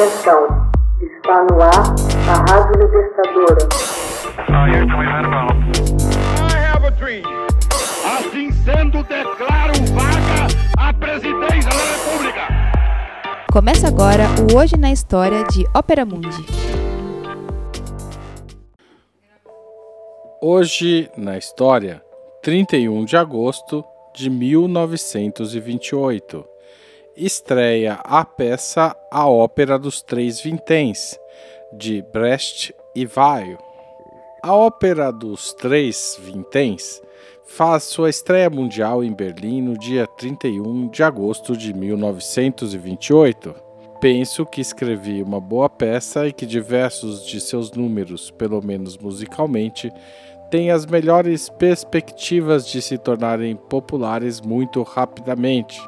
Atenção, está no ar a Rádio Libertadora. Assim sendo, declaro vaga a presidência da República. Começa agora o Hoje na História de Ópera Mundi. Hoje na História, 31 de agosto de 1928 estreia a peça A Ópera dos Três Vinténs, de Brecht e Weil. A Ópera dos Três Vinténs faz sua estreia mundial em Berlim no dia 31 de agosto de 1928. Penso que escrevi uma boa peça e que diversos de seus números, pelo menos musicalmente, têm as melhores perspectivas de se tornarem populares muito rapidamente.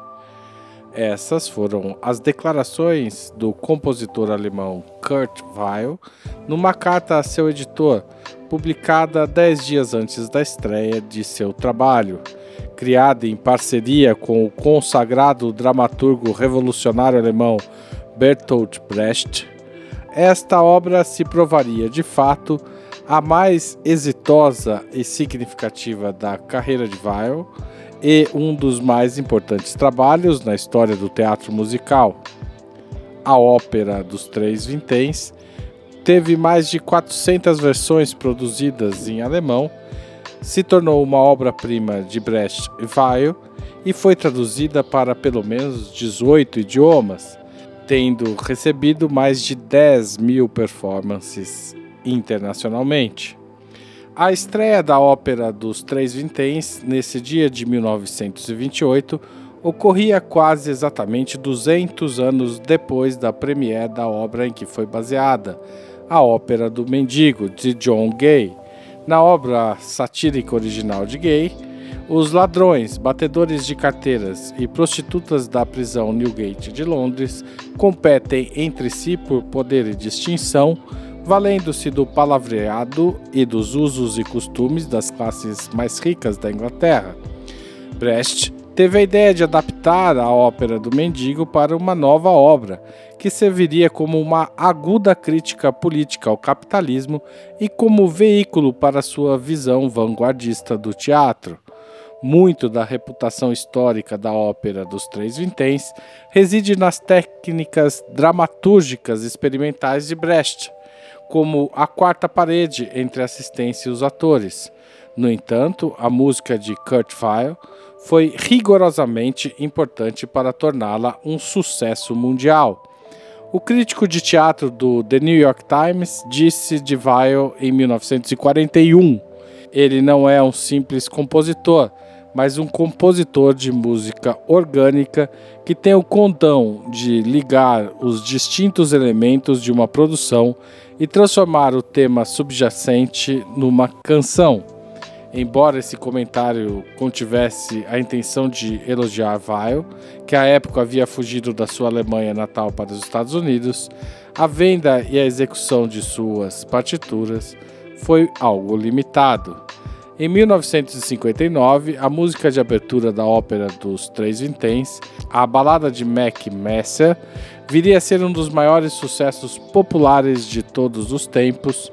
Essas foram as declarações do compositor alemão Kurt Weill numa carta a seu editor, publicada dez dias antes da estreia de seu trabalho. Criada em parceria com o consagrado dramaturgo revolucionário alemão Bertolt Brecht, esta obra se provaria de fato a mais exitosa e significativa da carreira de Weill e um dos mais importantes trabalhos na história do teatro musical. A Ópera dos Três Vinténs teve mais de 400 versões produzidas em alemão, se tornou uma obra-prima de Brecht e Weill e foi traduzida para pelo menos 18 idiomas, tendo recebido mais de 10 mil performances internacionalmente. A estreia da Ópera dos Três Vinténs, nesse dia de 1928, ocorria quase exatamente 200 anos depois da premiere da obra em que foi baseada, a Ópera do Mendigo, de John Gay. Na obra satírica original de Gay, os ladrões, batedores de carteiras e prostitutas da prisão Newgate de Londres competem entre si por poder e distinção valendo-se do palavreado e dos usos e costumes das classes mais ricas da Inglaterra. Brecht teve a ideia de adaptar a ópera do mendigo para uma nova obra, que serviria como uma aguda crítica política ao capitalismo e como veículo para sua visão vanguardista do teatro. Muito da reputação histórica da ópera dos Três Vinténs reside nas técnicas dramatúrgicas experimentais de Brecht como a quarta parede entre a assistência e os atores. No entanto, a música de Kurt Weill foi rigorosamente importante para torná-la um sucesso mundial. O crítico de teatro do The New York Times disse de Weill em 1941: ele não é um simples compositor, mas um compositor de música orgânica que tem o condão de ligar os distintos elementos de uma produção e transformar o tema subjacente numa canção. Embora esse comentário contivesse a intenção de elogiar Weil, que à época havia fugido da sua Alemanha natal para os Estados Unidos, a venda e a execução de suas partituras foi algo limitado. Em 1959, a música de abertura da ópera dos Três Vinténs, a balada de Mac Messer, viria a ser um dos maiores sucessos populares de todos os tempos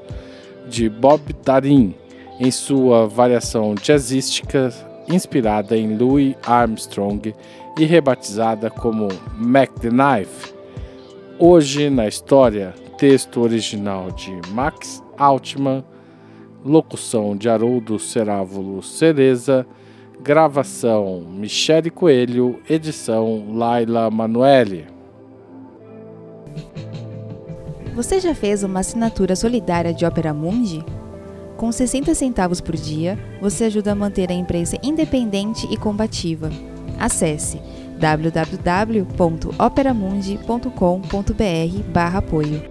de Bob Darin, em sua variação jazzística inspirada em Louis Armstrong e rebatizada como Mac the Knife. Hoje na história, texto original de Max Altman Locução de Haroldo Cerávulo Cereza. Gravação Michele Coelho. Edição Laila Manuele. Você já fez uma assinatura solidária de Opera Mundi? Com 60 centavos por dia, você ajuda a manter a imprensa independente e combativa. Acesse www.operamundi.com.br/apoio.